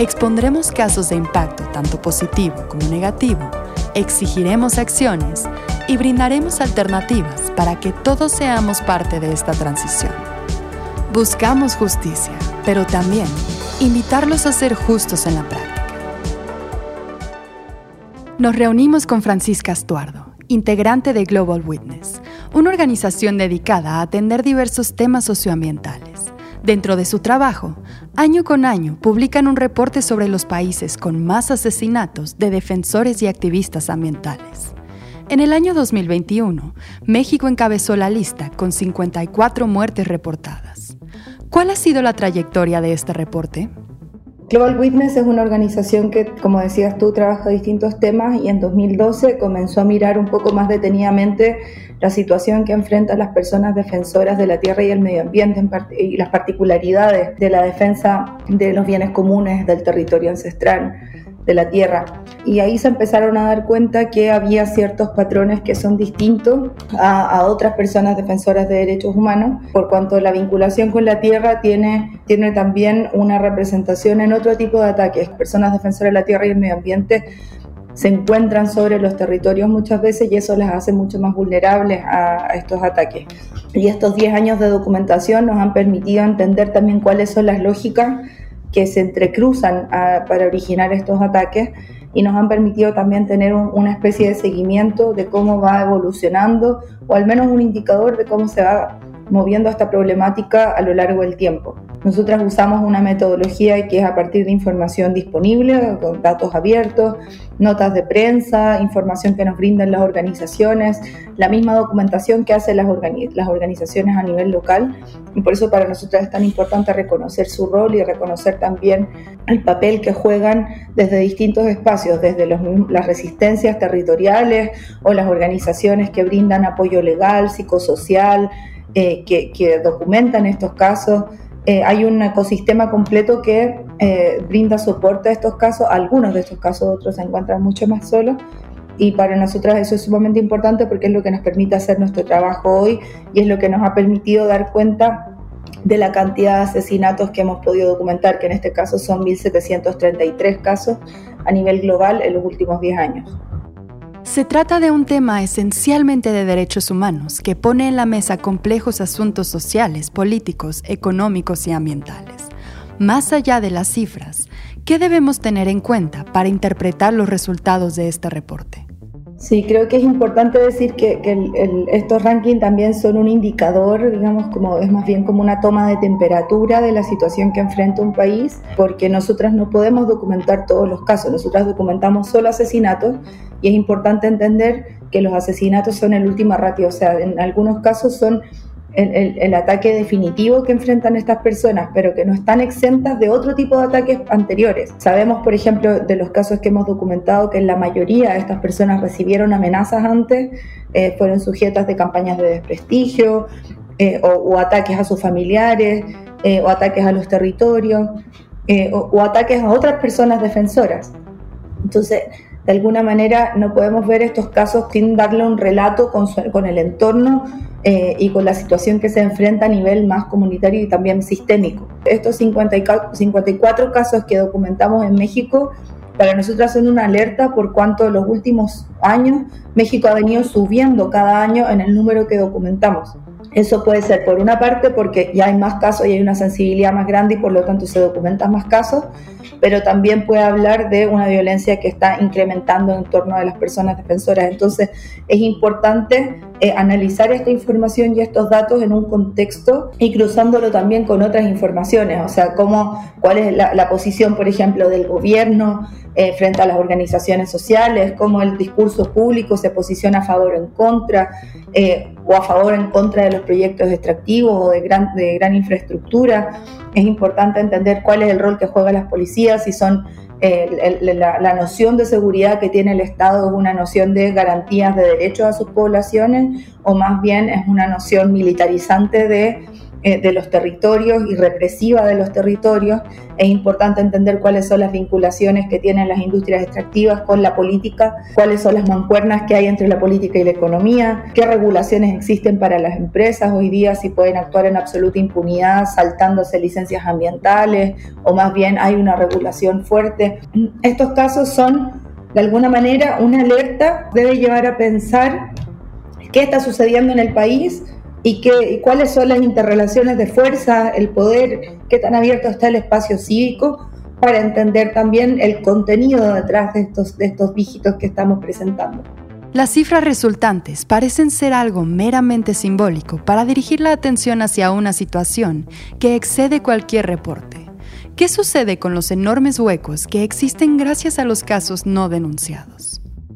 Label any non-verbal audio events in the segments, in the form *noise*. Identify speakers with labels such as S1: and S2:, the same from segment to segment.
S1: Expondremos casos de impacto tanto positivo como negativo, exigiremos acciones y brindaremos alternativas para que todos seamos parte de esta transición. Buscamos justicia, pero también invitarlos a ser justos en la práctica. Nos reunimos con Francisca Estuardo, integrante de Global Witness, una organización dedicada a atender diversos temas socioambientales. Dentro de su trabajo, año con año publican un reporte sobre los países con más asesinatos de defensores y activistas ambientales. En el año 2021, México encabezó la lista con 54 muertes reportadas. ¿Cuál ha sido la trayectoria de este reporte?
S2: Global Witness es una organización que, como decías tú, trabaja distintos temas y en 2012 comenzó a mirar un poco más detenidamente la situación que enfrentan las personas defensoras de la tierra y el medio ambiente y las particularidades de la defensa de los bienes comunes del territorio ancestral de la tierra. Y ahí se empezaron a dar cuenta que había ciertos patrones que son distintos a, otras personas defensoras de derechos humanos, por cuanto la vinculación con la tierra tiene, tiene también una representación en otro tipo de ataques. Personas defensoras de la tierra y el medio ambiente se encuentran sobre los territorios muchas veces y eso las hace mucho más vulnerables a, estos ataques. Y estos 10 años de documentación nos han permitido entender también cuáles son las lógicas que se entrecruzan para originar estos ataques y nos han permitido también tener una especie de seguimiento de cómo va evolucionando o al menos un indicador de cómo se va moviendo esta problemática a lo largo del tiempo. Nosotras usamos una metodología que es a partir de información disponible, con datos abiertos, notas de prensa, información que nos brindan las organizaciones, la misma documentación que hacen las, las organizaciones a nivel local. Y por eso para nosotras es tan importante reconocer su rol y reconocer también el papel que juegan desde distintos espacios, desde las resistencias territoriales o las organizaciones que brindan apoyo legal, psicosocial, eh, que, que documentan estos casos eh, hay un ecosistema completo que eh, brinda soporte a estos casos. Algunos de estos casos, otros se encuentran mucho más solos. Y para nosotras eso es sumamente importante porque es lo que nos permite hacer nuestro trabajo hoy y es lo que nos ha permitido dar cuenta de la cantidad de asesinatos que hemos podido documentar, que en este caso son 1.733 casos a nivel global en los últimos 10 años.
S1: Se trata de un tema esencialmente de derechos humanos que pone en la mesa complejos asuntos sociales, políticos, económicos y ambientales. Más allá de las cifras, ¿qué debemos tener en cuenta para interpretar los resultados de este reporte?
S2: Sí, creo que es importante decir que, estos rankings también son un indicador, digamos, como es más bien como una toma de temperatura de la situación que enfrenta un país, porque nosotras no podemos documentar todos los casos, nosotras documentamos solo asesinatos y es importante entender que los asesinatos son el último ratio, o sea, en algunos casos son el, ataque definitivo que enfrentan estas personas, pero que no están exentas de otro tipo de ataques anteriores. Sabemos, por ejemplo, de los casos que hemos documentado que la mayoría de estas personas recibieron amenazas antes, eh, fueron sujetas de campañas de desprestigio eh, o, ataques a sus familiares eh, o ataques a los territorios o ataques a otras personas defensoras. Entonces, de alguna manera no podemos ver estos casos sin darle un relato con, con el entorno eh, y con la situación que se enfrenta a nivel más comunitario y también sistémico. Estos 54 casos que documentamos en México para nosotras son una alerta por cuanto en los últimos años México ha venido subiendo cada año en el número que documentamos. Eso puede ser por una parte porque ya hay más casos y hay una sensibilidad más grande y por lo tanto se documentan más casos, pero también puede hablar de una violencia que está incrementando en torno a las personas defensoras. Entonces es importante eh, analizar esta información y estos datos en un contexto y cruzándolo también con otras informaciones, o sea, cómo, cuál es la, posición, por ejemplo, del gobierno eh, frente a las organizaciones sociales, cómo el discurso público se posiciona a favor o en contra, eh, o a favor o en contra de los proyectos extractivos o de gran, de gran infraestructura. Es importante entender cuál es el rol que juegan las policías, si son la, noción de seguridad que tiene el Estado es una noción de garantías de derechos a sus poblaciones o más bien es una noción militarizante de de los territorios y represiva de los territorios. Es importante entender cuáles son las vinculaciones que tienen las industrias extractivas con la política, cuáles son las mancuernas que hay entre la política y la economía, qué regulaciones existen para las empresas hoy día, si pueden actuar en absoluta impunidad saltándose licencias ambientales o más bien hay una regulación fuerte. Estos casos son de alguna manera una alerta, debe llevar a pensar qué está sucediendo en el país y, qué, cuáles son las interrelaciones de fuerza, el poder, qué tan abierto está el espacio cívico para entender también el contenido detrás de estos, de estos dígitos que estamos presentando.
S1: Las cifras resultantes parecen ser algo meramente simbólico para dirigir la atención hacia una situación que excede cualquier reporte. ¿Qué sucede con los enormes huecos que existen gracias a los casos no denunciados?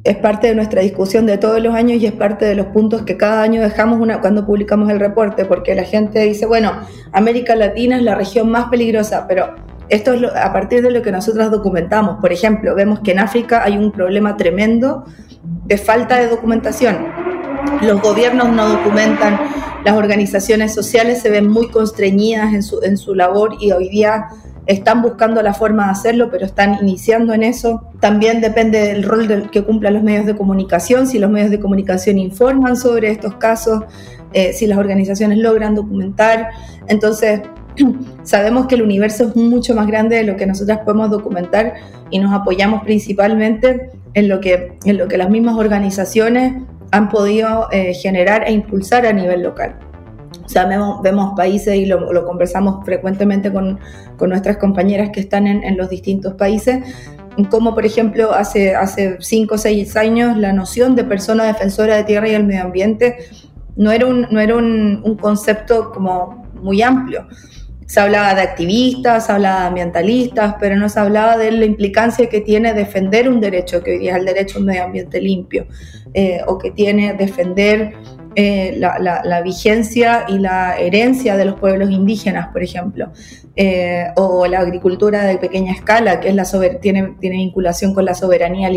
S2: Es parte de nuestra discusión de todos los años y es parte de los puntos que cada año dejamos cuando publicamos el reporte, porque la gente dice, bueno, América Latina es la región más peligrosa, pero esto es a partir de lo que nosotros documentamos. Por ejemplo, vemos que en África hay un problema tremendo de falta de documentación. Los gobiernos no documentan, las organizaciones sociales se ven muy constreñidas en su, en su labor y hoy día están buscando la forma de hacerlo, pero están iniciando en eso. También depende del rol que cumplan los medios de comunicación, si los medios de comunicación informan sobre estos casos, eh, si las organizaciones logran documentar. Entonces, *clears throat* sabemos que el universo es mucho más grande de lo que nosotras podemos documentar y nos apoyamos principalmente en lo que, en lo que las mismas organizaciones han podido eh, generar e impulsar a nivel local. O sea, vemos, países y lo, conversamos frecuentemente con, nuestras compañeras que están en, los distintos países, como por ejemplo hace, hace cinco o seis años la noción de persona defensora de tierra y el medio ambiente no era un, no era un, concepto como muy amplio. Se hablaba de activistas, se hablaba de ambientalistas, pero no se hablaba de la implicancia que tiene defender un derecho, que hoy día es el derecho a un medio ambiente limpio, eh, o que tiene defender eh, la, vigencia y la herencia de los pueblos indígenas, por ejemplo, eh, o la agricultura de pequeña escala, que es la tiene, tiene vinculación con la soberanía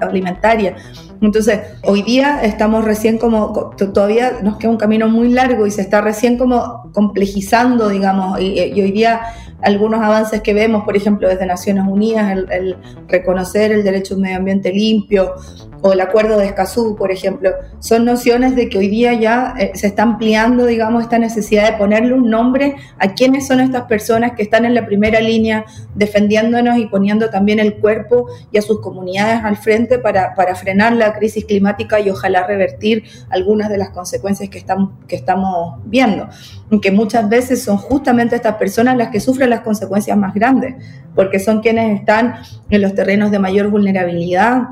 S2: alimentaria. Entonces, hoy día estamos recién como, todavía nos queda un camino muy largo y se está recién como complejizando, digamos, y, hoy día algunos avances que vemos, por ejemplo, desde Naciones Unidas, el, reconocer el derecho a un medio ambiente limpio, o el acuerdo de Escazú, por ejemplo, son nociones de que hoy día ya eh, se está ampliando, digamos, esta necesidad de ponerle un nombre a quiénes son estas personas que están en la primera línea defendiéndonos y poniendo también el cuerpo y a sus comunidades al frente para, para frenar la crisis climática y ojalá revertir algunas de las consecuencias que estamos, que estamos viendo, que muchas veces son justamente estas personas las que sufren las consecuencias más grandes, porque son quienes están en los terrenos de mayor vulnerabilidad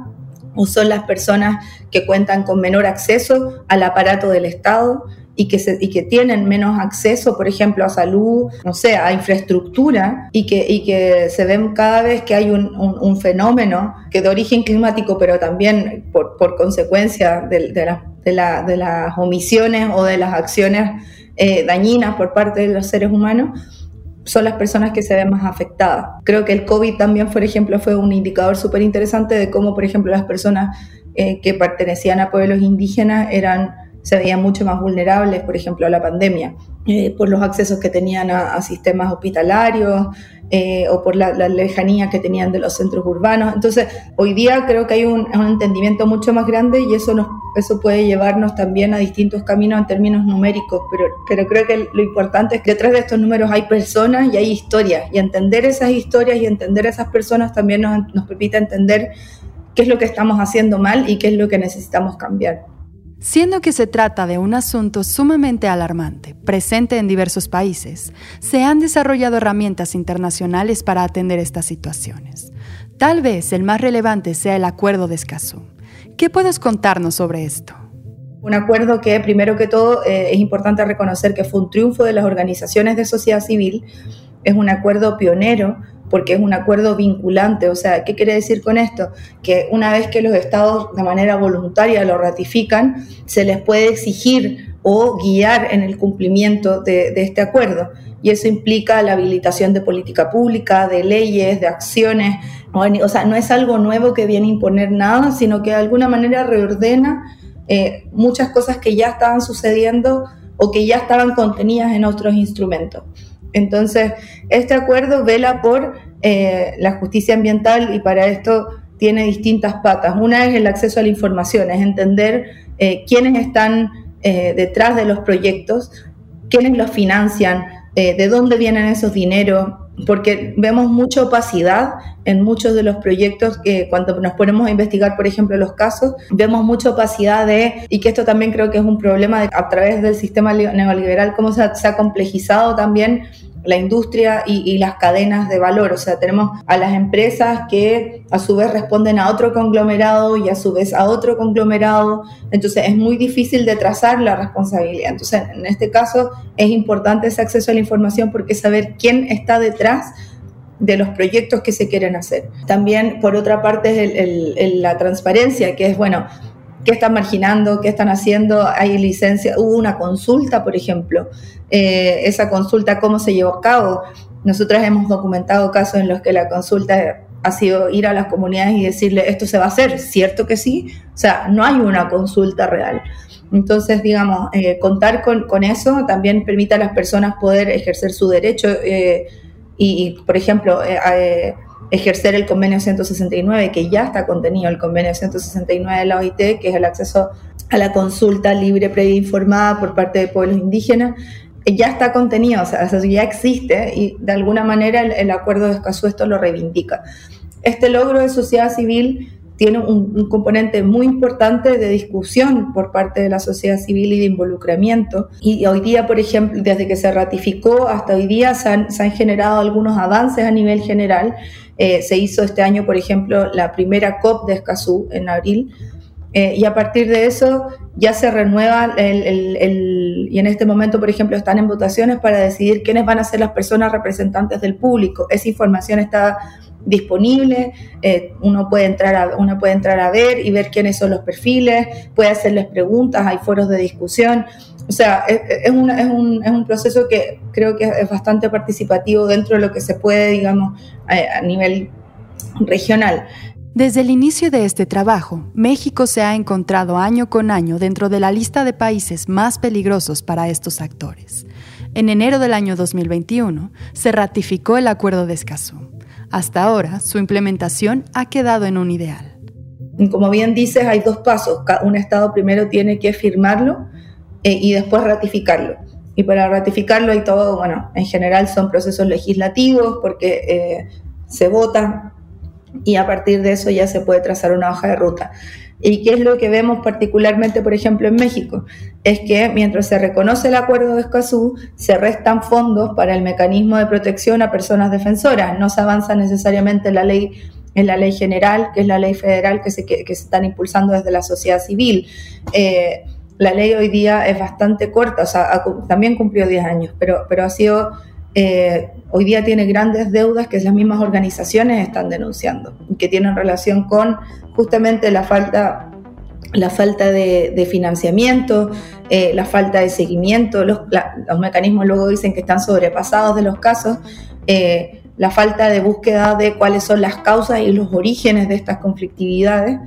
S2: o son las personas que cuentan con menor acceso al aparato del Estado y que, se, y que tienen menos acceso, por ejemplo, a salud, no sé, a infraestructura, y que, y que se ven cada vez que hay un, un, fenómeno que de origen climático, pero también por, por consecuencia de, de, la, de, las omisiones o de las acciones eh, dañinas por parte de los seres humanos, son las personas que se ven más afectadas. Creo que el COVID también, por ejemplo, fue un indicador súper interesante de cómo, por ejemplo, las personas eh, que pertenecían a pueblos indígenas eran, se veían mucho más vulnerables, por ejemplo, a la pandemia, eh, por los accesos que tenían a sistemas hospitalarios, eh, o por la, lejanía que tenían de los centros urbanos. Entonces, hoy día creo que hay un, entendimiento mucho más grande y eso, nos, eso puede llevarnos también a distintos caminos en términos numéricos, pero, pero creo que lo importante es que detrás de estos números hay personas y hay historias, y entender esas historias y entender esas personas también nos, nos permite entender qué es lo que estamos haciendo mal y qué es lo que necesitamos cambiar.
S1: Siendo que se trata de un asunto sumamente alarmante, presente en diversos países, se han desarrollado herramientas internacionales para atender estas situaciones. Tal vez el más relevante sea el Acuerdo de Escazú. ¿Qué puedes contarnos sobre esto?
S2: Un acuerdo que, primero que todo, eh, es importante reconocer que fue un triunfo de las organizaciones de sociedad civil, es un acuerdo pionero porque es un acuerdo vinculante. O sea, ¿qué quiere decir con esto? Que una vez que los estados de manera voluntaria lo ratifican, se les puede exigir o guiar en el cumplimiento de, este acuerdo. Y eso implica la habilitación de política pública, de leyes, de acciones. O sea, no es algo nuevo que viene a imponer nada, sino que de alguna manera reordena eh, muchas cosas que ya estaban sucediendo o que ya estaban contenidas en otros instrumentos. Entonces, este acuerdo vela por eh, la justicia ambiental y para esto tiene distintas patas. Una es el acceso a la información, es entender eh, quiénes están eh, detrás de los proyectos, quiénes los financian, de dónde vienen esos dineros, porque vemos mucha opacidad en muchos de los proyectos que cuando nos ponemos a investigar, por ejemplo, los casos, vemos mucha opacidad de, y que esto también creo que es un problema a través del sistema neoliberal, cómo se ha complejizado también la industria y, las cadenas de valor. O sea, tenemos a las empresas que a su vez responden a otro conglomerado y a su vez a otro conglomerado. Entonces es muy difícil de trazar la responsabilidad. Entonces, en este caso es importante ese acceso a la información porque saber quién está detrás de los proyectos que se quieren hacer. También, por otra parte, es la transparencia, que es, bueno, qué están marginando, qué están haciendo, hay licencia, hubo una consulta, por ejemplo, eh, esa consulta, cómo se llevó a cabo. Nosotras hemos documentado casos en los que la consulta ha sido ir a las comunidades y decirle, esto se va a hacer, ¿cierto que sí? O sea, no hay una consulta real. Entonces, digamos, eh, contar con, eso también permite a las personas poder ejercer su derecho eh, y, por ejemplo, ejercer el convenio 169, que ya está contenido el convenio 169 de la OIT, que es el acceso a la consulta libre, previa informada por parte de pueblos indígenas, eh, ya está contenido, o sea, ya existe y de alguna manera el, acuerdo de Escazú esto lo reivindica. Este logro de sociedad civil tiene un, componente muy importante de discusión por parte de la sociedad civil y de involucramiento. Y hoy día, por ejemplo, desde que se ratificó hasta hoy día se han, se han generado algunos avances a nivel general eh, se hizo este año, por ejemplo, la primera COP de Escazú en abril. Eh, y a partir de eso ya se renueva el, y en este momento, por ejemplo, están en votaciones para decidir quiénes van a ser las personas representantes del público. Esa información está disponible, eh, uno, puede entrar a, uno puede entrar a ver y ver quiénes son los perfiles, puede hacerles preguntas, hay foros de discusión. O sea, es, un, es, un, es, un, proceso que creo que es bastante participativo dentro de lo que se puede, digamos, a, nivel regional.
S1: Desde el inicio de este trabajo, México se ha encontrado año con año dentro de la lista de países más peligrosos para estos actores. En enero del año 2021 se ratificó el Acuerdo de Escazú. Hasta ahora, su implementación ha quedado en un ideal.
S2: Como bien dices, hay dos pasos. Un Estado primero tiene que firmarlo eh, y después ratificarlo. Y para ratificarlo hay todo, bueno, en general son procesos legislativos porque eh, se vota y a partir de eso ya se puede trazar una hoja de ruta. ¿Y qué es lo que vemos particularmente, por ejemplo, en México? Es que mientras se reconoce el acuerdo de Escazú, se restan fondos para el mecanismo de protección a personas defensoras. No se avanza necesariamente en la ley, en la ley general, que es la ley federal que se, que, se están impulsando desde la sociedad civil. Eh, la ley hoy día es bastante corta, o sea, también cumplió 10 años, pero, pero ha sido, eh, hoy día tiene grandes deudas que las mismas organizaciones están denunciando, que tienen relación con justamente la falta, la falta de, financiamiento, eh, la falta de seguimiento, los, mecanismos luego dicen que están sobrepasados de los casos. Eh, la falta de búsqueda de cuáles son las causas y los orígenes de estas conflictividades,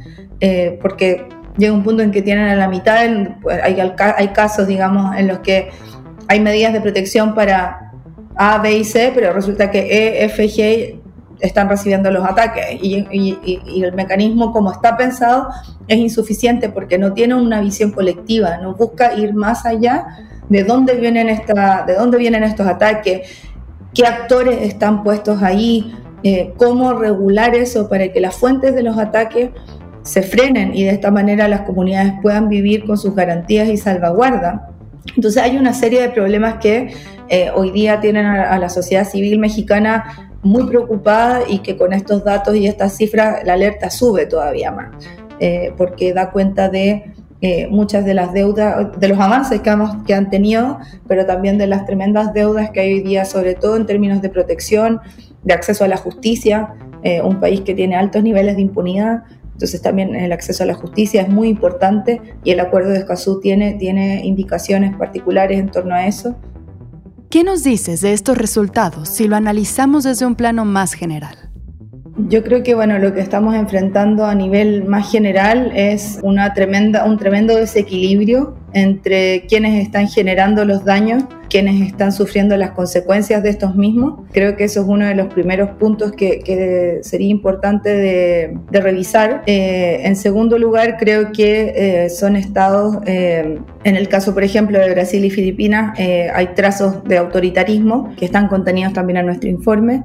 S2: porque llega un punto en que tienen a la mitad, pues, hay, hay casos, digamos, en los que hay medidas de protección para A, B y C, pero resulta que E, F G están recibiendo los ataques y, y, el mecanismo como está pensado es insuficiente porque no tiene una visión colectiva, no busca ir más allá de dónde vienen, esta, de dónde vienen estos ataques, qué actores están puestos ahí, eh, cómo regular eso para que las fuentes de los ataques se frenen y de esta manera las comunidades puedan vivir con sus garantías y salvaguarda. Entonces hay una serie de problemas que eh, hoy día tienen a, la sociedad civil mexicana muy preocupada y que con estos datos y estas cifras la alerta sube todavía más, eh, porque da cuenta de eh, muchas de las deudas, de los avances que, que han tenido, pero también de las tremendas deudas que hay hoy día, sobre todo en términos de protección, de acceso a la justicia, un país que tiene altos niveles de impunidad, Entonces también el acceso a la justicia es muy importante y el acuerdo de Escazú tiene, tiene indicaciones particulares en torno a eso.
S1: ¿Qué nos dices de estos resultados si lo analizamos desde un plano más general?
S2: Yo creo que bueno, lo que estamos enfrentando a nivel más general es una tremenda, un tremendo desequilibrio entre quienes están generando los daños, quienes están sufriendo las consecuencias de estos mismos. Creo que eso es uno de los primeros puntos que, sería importante de, revisar. Eh, en segundo lugar, creo que eh, son estados, eh, en el caso por ejemplo de Brasil y Filipinas, hay trazos de autoritarismo que están contenidos también en nuestro informe.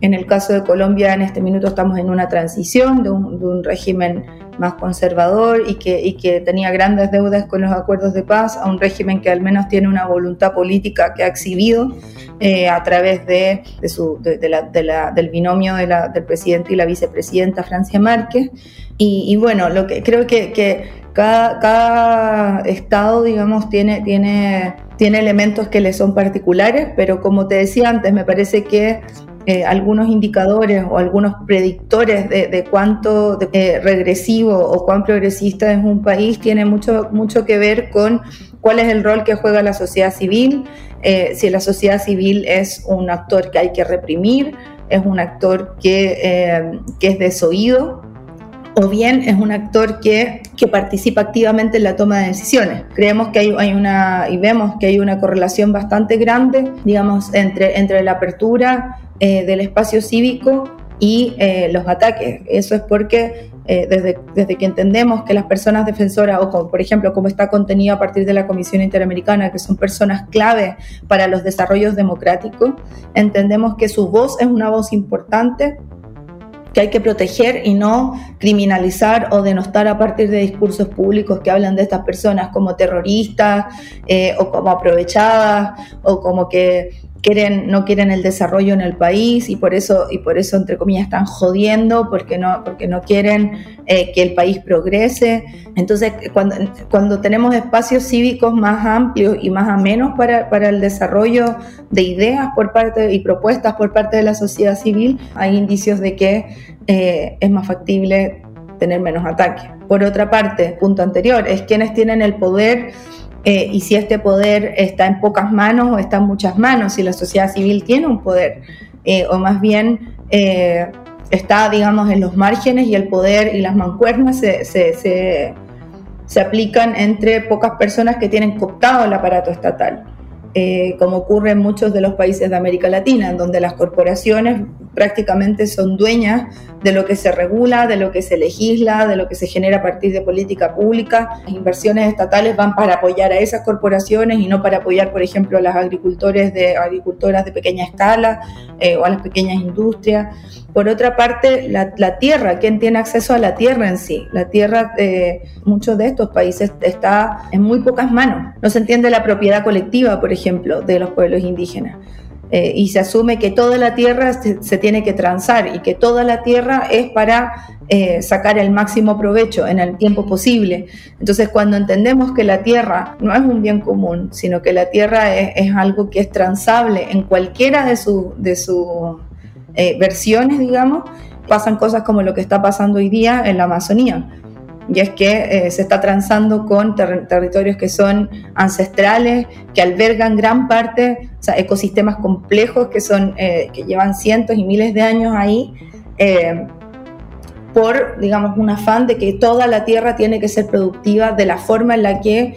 S2: En el caso de Colombia, en este minuto estamos en una transición de un, régimen más conservador y que, tenía grandes deudas con los acuerdos de paz a un régimen que al menos tiene una voluntad política que ha exhibido eh, a través del binomio del presidente y la vicepresidenta Francia Márquez. Y, bueno, lo que creo que, cada, cada, estado, digamos, tiene, tiene, tiene elementos que le son particulares, pero como te decía antes, me parece que eh, algunos indicadores o algunos predictores de, cuánto eh, regresivo o cuán progresista es un país tiene mucho, mucho que ver con cuál es el rol que juega la sociedad civil, eh, si la sociedad civil es un actor que hay que reprimir, es un actor que, que es desoído o bien es un actor que, que, participa activamente en la toma de decisiones. Creemos que hay, hay, una, y vemos que hay una correlación bastante grande, digamos, entre, entre la apertura eh, del espacio cívico y eh, los ataques. Eso es porque eh, desde, desde, que entendemos que las personas defensoras, o como, por ejemplo, como está contenido a partir de la Comisión Interamericana, que son personas clave para los desarrollos democráticos, entendemos que su voz es una voz importante que hay que proteger y no criminalizar o denostar a partir de discursos públicos que hablan de estas personas como terroristas eh, o como aprovechadas o como que quieren, no quieren el desarrollo en el país y por eso, y por eso entre comillas, están jodiendo porque no, porque no quieren eh, que el país progrese. Entonces, cuando, cuando tenemos espacios cívicos más amplios y más amenos para, para el desarrollo de ideas por parte y propuestas por parte de la sociedad civil, hay indicios de que eh, es más factible tener menos ataques. Por otra parte, punto anterior, es quienes tienen el poder eh, y si este poder está en pocas manos o está en muchas manos, si la sociedad civil tiene un poder, eh, o más bien eh, está, digamos, en los márgenes y el poder y las mancuernas se, se, se aplican entre pocas personas que tienen cooptado el aparato estatal. Como ocurre en muchos de los países de América Latina, en donde las corporaciones prácticamente son dueñas de lo que se regula, de lo que se legisla, de lo que se genera a partir de política pública. Las inversiones estatales van para apoyar a esas corporaciones y no para apoyar, por ejemplo, a las agricultores de, agricultoras de pequeña escala eh, o a las pequeñas industrias. Por otra parte, la, tierra, ¿quién tiene acceso a la tierra en sí? La tierra de muchos de estos países está en muy pocas manos. No se entiende la propiedad colectiva, por ejemplo, de los pueblos indígenas. Eh, y se asume que toda la tierra se, tiene que transar y que toda la tierra es para eh, sacar el máximo provecho en el tiempo posible. Entonces, cuando entendemos que la tierra no es un bien común, sino que la tierra es, algo que es transable en cualquiera de sus su eh, versiones, digamos, pasan cosas como lo que está pasando hoy día en la Amazonía. Y es que eh, se está transando con territorios que son ancestrales, que albergan gran parte, o sea, ecosistemas complejos que, son, eh, que llevan cientos y miles de años ahí, por, digamos, un afán de que toda la tierra tiene que ser productiva de la forma en la que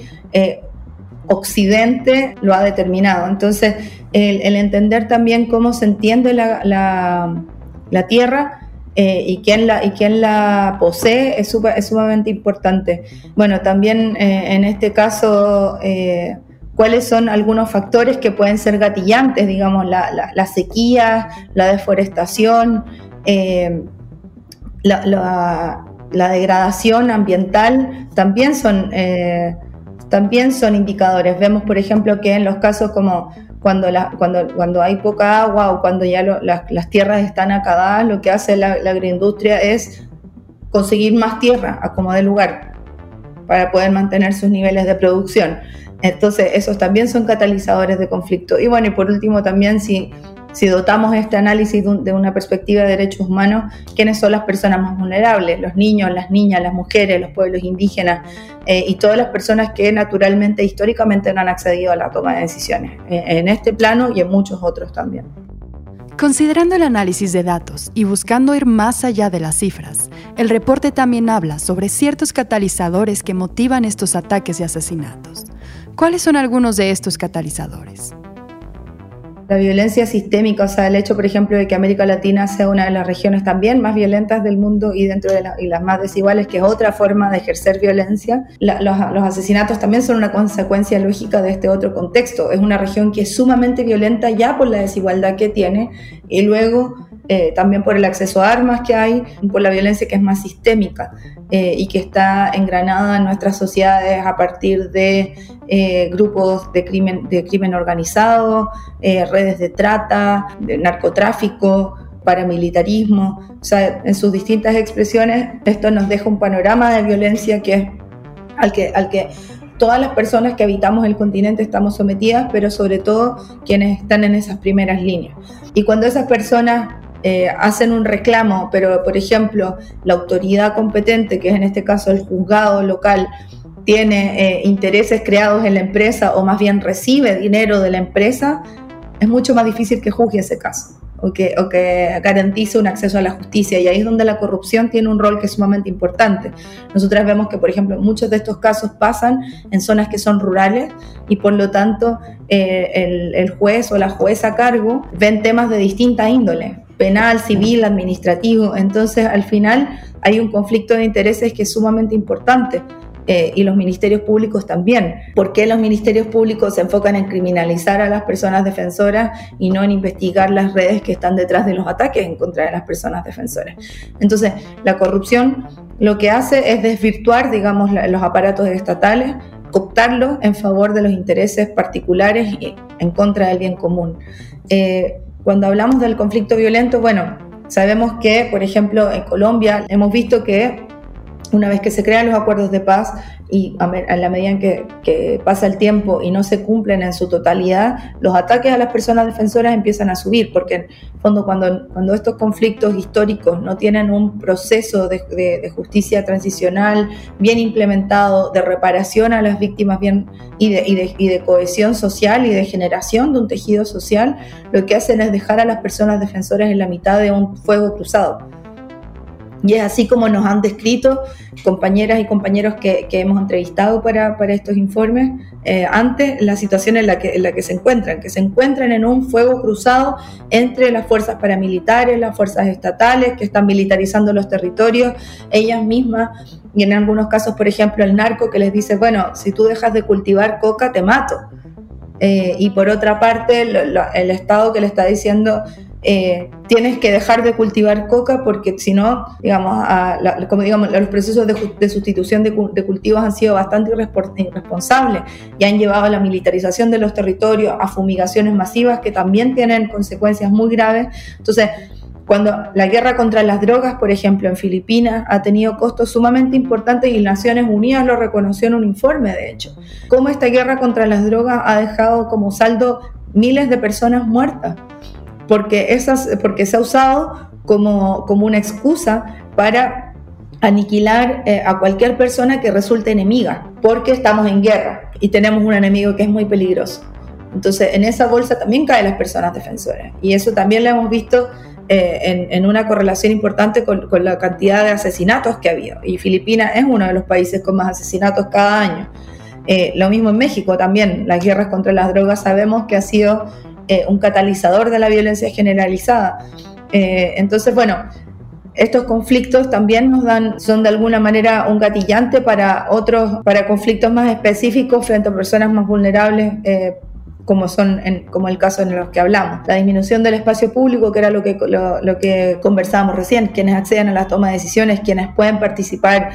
S2: Occidente lo ha determinado. Entonces, el, entender también cómo se entiende la, la, Tierra eh, y, quién la, y quién la posee es, es sumamente importante. Bueno, también eh, en este caso, eh, cuáles son algunos factores que pueden ser gatillantes, digamos, la, la sequía, la deforestación, la, degradación ambiental, también son también son indicadores. Vemos, por ejemplo, que en los casos como cuando, cuando, cuando hay poca agua o cuando ya las tierras están acabadas, lo que hace la, agroindustria es conseguir más tierra a como de lugar para poder mantener sus niveles de producción. Entonces, esos también son catalizadores de conflicto. Y bueno, y por último también si si dotamos este análisis de, una perspectiva de derechos humanos, quiénes son las personas más vulnerables, los niños, las niñas, las mujeres, los pueblos indígenas eh, y todas las personas que naturalmente, históricamente no han accedido a la toma de decisiones, eh, en este plano y en muchos otros también.
S1: Considerando el análisis de datos y buscando ir más allá de las cifras, el reporte también habla sobre ciertos catalizadores que motivan estos ataques y asesinatos. ¿Cuáles son algunos de estos catalizadores?
S2: La violencia sistémica, o sea, el hecho, por ejemplo, de que América Latina sea una de las regiones también más violentas del mundo y dentro de y las más desiguales, que es otra forma de ejercer violencia. los, los, asesinatos también son una consecuencia lógica de este otro contexto. Es una región que es sumamente violenta ya por la desigualdad que tiene y luego eh, también por el acceso a armas que hay, por la violencia que es más sistémica eh, y que está engranada en nuestras sociedades a partir de eh, grupos de crimen, de crimen organizado, redes de trata, de narcotráfico, paramilitarismo, o sea, en sus distintas expresiones, esto nos deja un panorama de violencia que al que, al que todas las personas que habitamos el continente estamos sometidas, pero sobre todo quienes están en esas primeras líneas. Y cuando esas personas eh, hacen un reclamo, pero por ejemplo la autoridad competente, que es en este caso el juzgado local, tiene eh, intereses creados en la empresa o más bien recibe dinero de la empresa, es mucho más difícil que juzgue ese caso o que, o que garantice un acceso a la justicia. Y ahí es donde la corrupción tiene un rol que es sumamente importante. Nosotras vemos que, por ejemplo, muchos de estos casos pasan en zonas que son rurales y por lo tanto eh, el, el juez o la jueza a cargo ven temas de distinta índole penal, civil, administrativo. Entonces, al final hay un conflicto de intereses que es sumamente importante. Eh, y los ministerios públicos también. ¿Por qué los ministerios públicos se enfocan en criminalizar a las personas defensoras y no en investigar las redes que están detrás de los ataques en contra de las personas defensoras? Entonces, la corrupción lo que hace es desvirtuar, digamos, los aparatos estatales, cooptarlos en favor de los intereses particulares y en contra del bien común. Eh, cuando hablamos del conflicto violento, bueno, sabemos que, por ejemplo, en Colombia hemos visto que una vez que se crean los acuerdos de paz y a, la medida en que, pasa el tiempo y no se cumplen en su totalidad, los ataques a las personas defensoras empiezan a subir, porque en fondo cuando, estos conflictos históricos no tienen un proceso de, justicia transicional bien implementado, de reparación a las víctimas bien, y, de, y de cohesión social y de generación de un tejido social, lo que hacen es dejar a las personas defensoras en la mitad de un fuego cruzado y es así como nos han descrito compañeras y compañeros que, hemos entrevistado para, estos informes eh, antes la situación en la, que, en la que se encuentran, que se encuentran en un fuego cruzado entre las fuerzas paramilitares, las fuerzas estatales que están militarizando los territorios, ellas mismas, y en algunos casos, por ejemplo, el narco que les dice, bueno, si tú dejas de cultivar coca, te mato. Eh, y por otra parte, el Estado que le está diciendo, eh, tienes que dejar de cultivar coca porque si no, digamos, como digamos, los procesos de, sustitución de, cultivos han sido bastante irresponsables y han llevado a la militarización de los territorios, a fumigaciones masivas que también tienen consecuencias muy graves. Entonces, cuando la guerra contra las drogas, por ejemplo, en Filipinas, ha tenido costos sumamente importantes y Naciones Unidas lo reconoció en un informe, de hecho, cómo esta guerra contra las drogas ha dejado como saldo miles de personas muertas porque, esas, porque se ha usado como, como una excusa para aniquilar eh, a cualquier persona que resulte enemiga, porque estamos en guerra y tenemos un enemigo que es muy peligroso. Entonces, en esa bolsa también caen las personas defensoras y eso también lo hemos visto eh, en, una correlación importante con, la cantidad de asesinatos que ha habido. Y Filipinas es uno de los países con más asesinatos cada año. Eh, lo mismo en México también, las guerras contra las drogas sabemos que ha sido eh, un catalizador de la violencia generalizada. Eh, entonces, bueno, estos conflictos también nos dan, son de alguna manera un gatillante para otros, para conflictos más específicos frente a personas más vulnerables, eh, como son como el caso en los que hablamos. La disminución del espacio público, que era lo que, lo, que conversábamos recién, quienes acceden a la toma de decisiones, quienes pueden participar,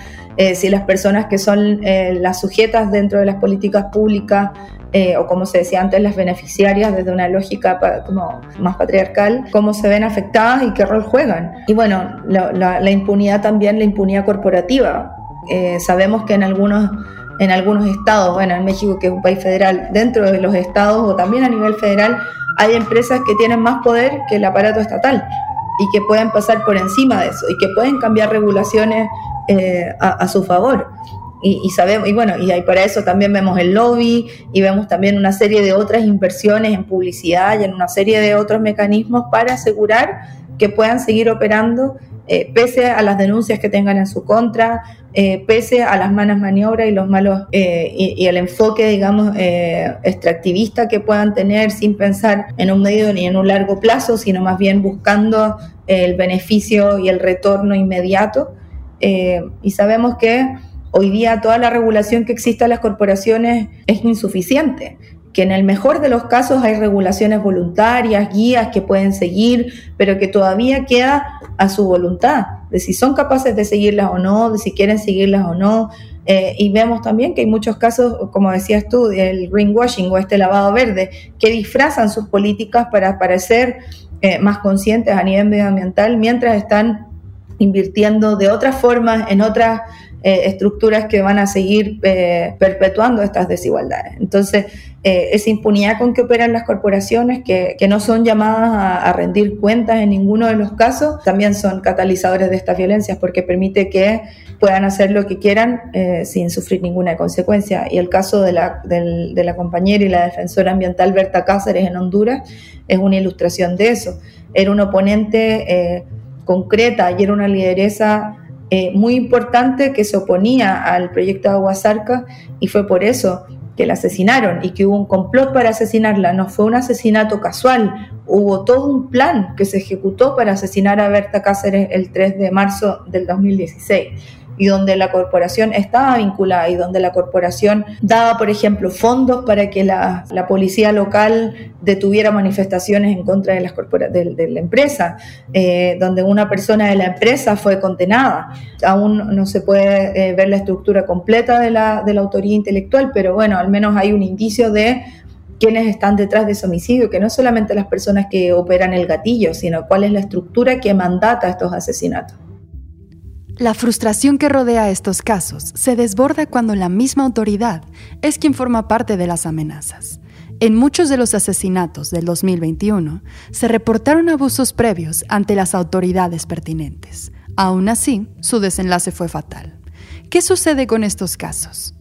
S2: si las personas que son las sujetas dentro de las políticas públicas eh, o como se decía antes, las beneficiarias desde una lógica más patriarcal, cómo se ven afectadas y qué rol juegan. Y bueno, la, impunidad también, la impunidad corporativa. Eh, sabemos que en algunos, en algunos estados, bueno, en México que es un país federal, dentro de los estados o también a nivel federal, hay empresas que tienen más poder que el aparato estatal y que pueden pasar por encima de eso y que pueden cambiar regulaciones eh, a, su favor. Y, sabemos, y bueno, y para eso también vemos el lobby y vemos también una serie de otras inversiones en publicidad y en una serie de otros mecanismos para asegurar que puedan seguir operando eh, pese a las denuncias que tengan en su contra, eh, pese a las malas maniobras y los malos eh, y, el enfoque, digamos, extractivista que puedan tener sin pensar en un medio ni en un largo plazo, sino más bien buscando el beneficio y el retorno inmediato. y sabemos que hoy día toda la regulación que existe a las corporaciones es insuficiente que en el mejor de los casos hay regulaciones voluntarias, guías que pueden seguir, pero que todavía queda a su voluntad, de si son capaces de seguirlas o no, de si quieren seguirlas o no. Eh, y vemos también que hay muchos casos, como decías tú, el greenwashing o este lavado verde, que disfrazan sus políticas para parecer eh, más conscientes a nivel medioambiental mientras están invirtiendo de otras formas en otras eh, estructuras que van a seguir eh, perpetuando estas desigualdades. Entonces, eh, esa impunidad con que operan las corporaciones, que, no son llamadas a, rendir cuentas en ninguno de los casos, también son catalizadores de estas violencias porque permite que puedan hacer lo que quieran sin sufrir ninguna consecuencia. Y el caso de la, compañera y la defensora ambiental Berta Cáceres en Honduras es una ilustración de eso. Era un oponente concreta y era una lideresa eh, muy importante que se oponía al proyecto de Aguasarca y fue por eso que la asesinaron y que hubo un complot para asesinarla. No fue un asesinato casual, hubo todo un plan que se ejecutó para asesinar a Berta Cáceres el 3 de marzo del 2016 y donde la corporación estaba vinculada y donde la corporación daba, por ejemplo, fondos para que la, policía local detuviera manifestaciones en contra de, las de, la empresa, eh, donde una persona de la empresa fue condenada. Aún no se puede eh, ver la estructura completa de la, de la autoría intelectual, pero bueno, al menos hay un indicio de quiénes están detrás de ese homicidio, que no solamente las personas que operan el gatillo, sino cuál es la estructura que mandata estos asesinatos.
S1: La frustración que rodea estos casos se desborda cuando la misma autoridad es quien forma parte de las amenazas. En muchos de los asesinatos del 2021 se reportaron abusos previos ante las autoridades pertinentes. Aún así, su desenlace fue fatal. ¿Qué sucede con estos casos?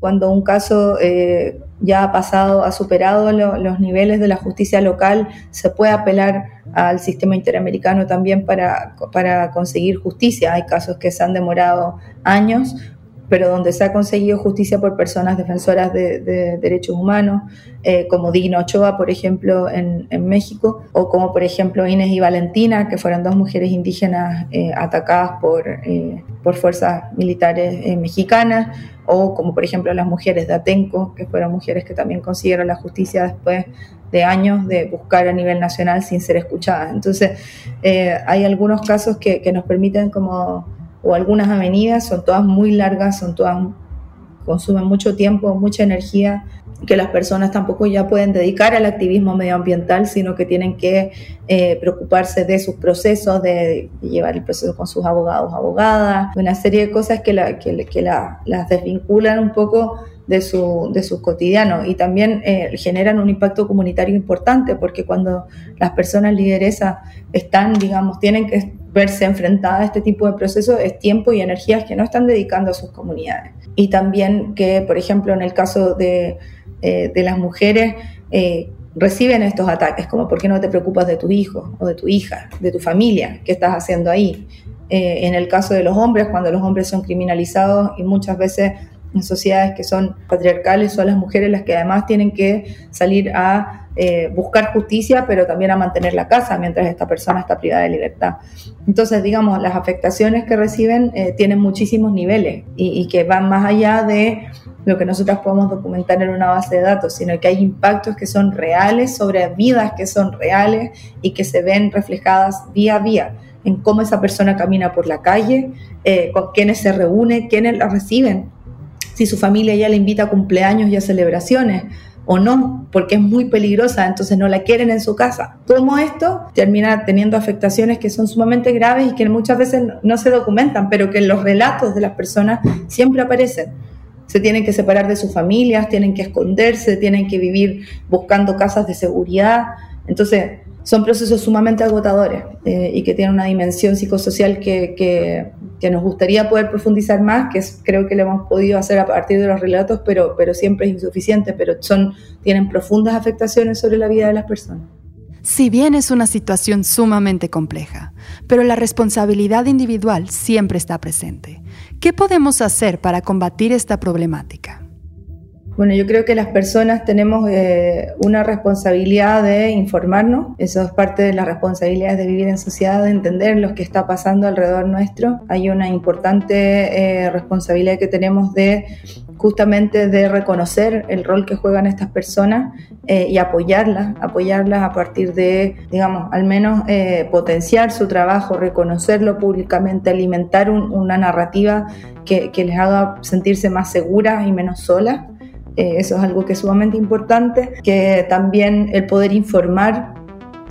S2: Cuando un caso eh, ya ha pasado, ha superado los niveles de la justicia local, se puede apelar al sistema interamericano también para, para conseguir justicia. Hay casos que se han demorado años, pero donde se ha conseguido justicia por personas defensoras de, derechos humanos, eh, como Digno Ochoa, por ejemplo, en, México, o como por ejemplo Inés y Valentina, que fueron dos mujeres indígenas eh, atacadas por, por fuerzas militares mexicanas, o como por ejemplo las mujeres de Atenco, que fueron mujeres que también consiguieron la justicia después de años de buscar a nivel nacional sin ser escuchadas. Entonces, hay algunos casos que, que nos permiten como o algunas avenidas, son todas muy largas, son todas consumen mucho tiempo, mucha energía, que las personas tampoco ya pueden dedicar al activismo medioambiental, sino que tienen que eh, preocuparse de sus procesos, de, llevar el proceso con sus abogados, abogadas, una serie de cosas que, la, que, que la, las desvinculan un poco de su, de su cotidiano y también eh, generan un impacto comunitario importante porque cuando las personas lideresas están, digamos, tienen que verse enfrentadas a este tipo de procesos es tiempo y energías que no están dedicando a sus comunidades. Y también que, por ejemplo, en el caso de, eh, de las mujeres, eh, reciben estos ataques, como ¿por qué no te preocupas de tu hijo o de tu hija, de tu familia? ¿Qué estás haciendo ahí? en el caso de los hombres, cuando los hombres son criminalizados y muchas veces en sociedades que son patriarcales son las mujeres las que además tienen que salir a eh, buscar justicia, pero también a mantener la casa mientras esta persona está privada de libertad. Entonces, digamos, las afectaciones que reciben eh, tienen muchísimos niveles y, que van más allá de lo que nosotros podemos documentar en una base de datos, sino que hay impactos que son reales sobre vidas que son reales y que se ven reflejadas día a día en cómo esa persona camina por la calle, eh, con quienes se reúne, quienes la reciben, si su familia ya le invita a cumpleaños y a celebraciones o no, porque es muy peligrosa, entonces no la quieren en su casa. Todo esto termina teniendo afectaciones que son sumamente graves y que muchas veces no se documentan, pero que en los relatos de las personas siempre aparecen. se tienen que separar de sus familias, tienen que esconderse, tienen que vivir buscando casas de seguridad. Entonces, son procesos sumamente agotadores eh, y que tienen una dimensión psicosocial que, que, nos gustaría poder profundizar más, que creo que lo hemos podido hacer a partir de los relatos, pero, pero siempre es insuficiente, pero son, tienen profundas afectaciones sobre la vida de las personas.
S1: Si bien es una situación sumamente compleja, pero la responsabilidad individual siempre está presente. ¿Qué podemos hacer para combatir esta problemática?
S2: Bueno, yo creo que las personas tenemos eh, una responsabilidad de informarnos, eso es parte de las responsabilidades de vivir en sociedad, de entender lo que está pasando alrededor nuestro. Hay una importante eh, responsabilidad que tenemos de justamente de reconocer el rol que juegan estas personas eh, y apoyarlas, apoyarlas a partir de, digamos, al menos potenciar su trabajo, reconocerlo públicamente, alimentar una narrativa que, que les haga sentirse más seguras y menos solas. Eh, eso es algo que es sumamente importante, que también el poder informar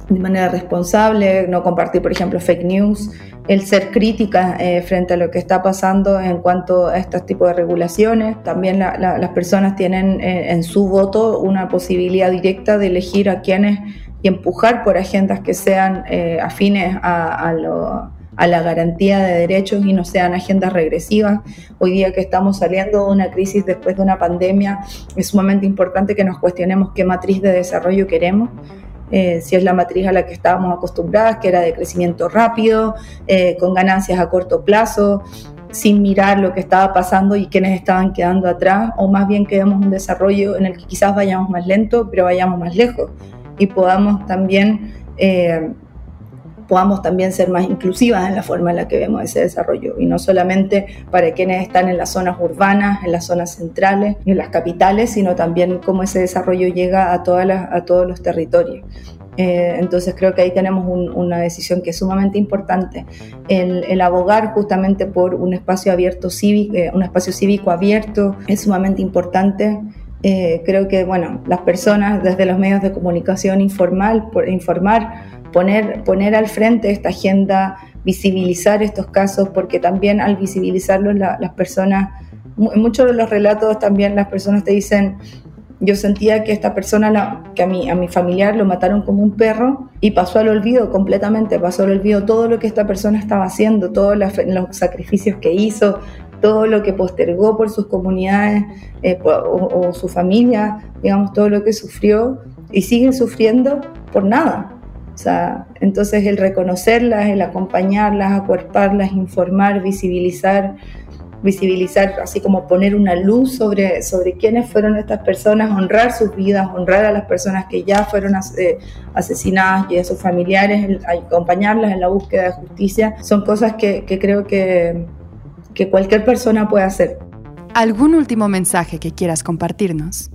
S2: de manera responsable, no compartir, por ejemplo, fake news, el ser crítica eh, frente a lo que está pasando en cuanto a estos tipos de regulaciones. También las personas tienen eh, en su voto una posibilidad directa de elegir a quienes y empujar por agendas que sean afines a, a lo a la garantía de derechos y no sean agendas regresivas. Hoy día que estamos saliendo de una crisis después de una pandemia, es sumamente importante que nos cuestionemos qué matriz de desarrollo queremos. Eh, si es la matriz a la que estábamos acostumbradas, que era de crecimiento rápido, eh, con ganancias a corto plazo, sin mirar lo que estaba pasando y quiénes estaban quedando atrás, o más bien queremos un desarrollo en el que quizás vayamos más lento, pero vayamos más lejos y podamos también eh, podamos también ser más inclusivas en la forma en la que vemos ese desarrollo y no solamente para quienes están en las zonas urbanas, en las zonas centrales y en las capitales, sino también cómo ese desarrollo llega a, todas las, a todos los territorios. Eh, entonces creo que ahí tenemos una decisión que es sumamente importante. El, abogar justamente por un espacio abierto cívico, eh, un espacio cívico abierto es sumamente importante. Eh, creo que bueno, las personas desde los medios de comunicación informal, por informar poner, poner al frente esta agenda, visibilizar estos casos, porque también al visibilizarlos las personas, en muchos de los relatos también las personas te dicen, yo sentía que esta persona, que a mi, a mi familiar lo mataron como un perro y pasó al olvido completamente, pasó al olvido todo lo que esta persona estaba haciendo, todos los sacrificios que hizo, todo lo que postergó por sus comunidades eh, o, o, su familia, digamos, todo lo que sufrió y sigue sufriendo por nada. O sea, entonces el reconocerlas, el acompañarlas, acuerparlas, informar, visibilizar, visibilizar, así como poner una luz sobre, sobre quiénes fueron estas personas, honrar sus vidas, honrar a las personas que ya fueron eh, asesinadas y a sus familiares, acompañarlas en la búsqueda de justicia, son cosas que, que creo que, que cualquier persona puede hacer.
S1: ¿Algún último mensaje que quieras compartirnos?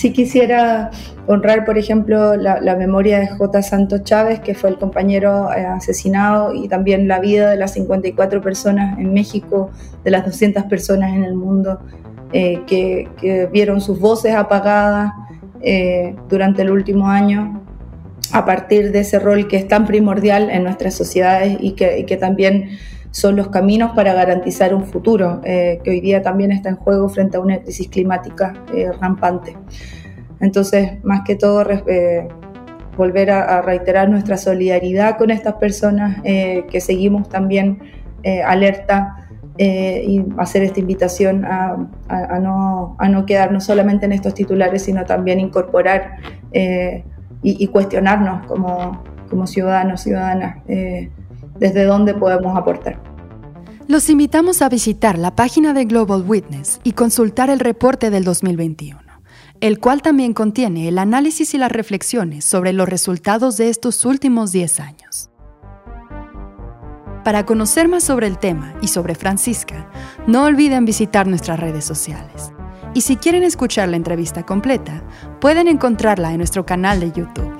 S2: Sí quisiera honrar, por ejemplo, la, memoria de J. Santos Chávez, que fue el compañero eh, asesinado, y también la vida de las 54 personas en México, de las 200 personas en el mundo, eh, que, vieron sus voces apagadas eh, durante el último año a partir de ese rol que es tan primordial en nuestras sociedades y y que también son los caminos para garantizar un futuro, eh, que hoy día también está en juego frente a una crisis climática eh, rampante. Entonces, más que todo, eh, volver a, reiterar nuestra solidaridad con estas personas, que seguimos también alerta y hacer esta invitación a, no, a, no, quedarnos solamente en estos titulares, sino también incorporar y, cuestionarnos como, como ciudadanos, ciudadanas desde dónde podemos aportar.
S1: Los invitamos a visitar la página de Global Witness y consultar el reporte del 2021, el cual también contiene el análisis y las reflexiones sobre los resultados de estos últimos 10 años. Para conocer más sobre el tema y sobre Francisca, no olviden visitar nuestras redes sociales. Y si quieren escuchar la entrevista completa, pueden encontrarla en nuestro canal de YouTube.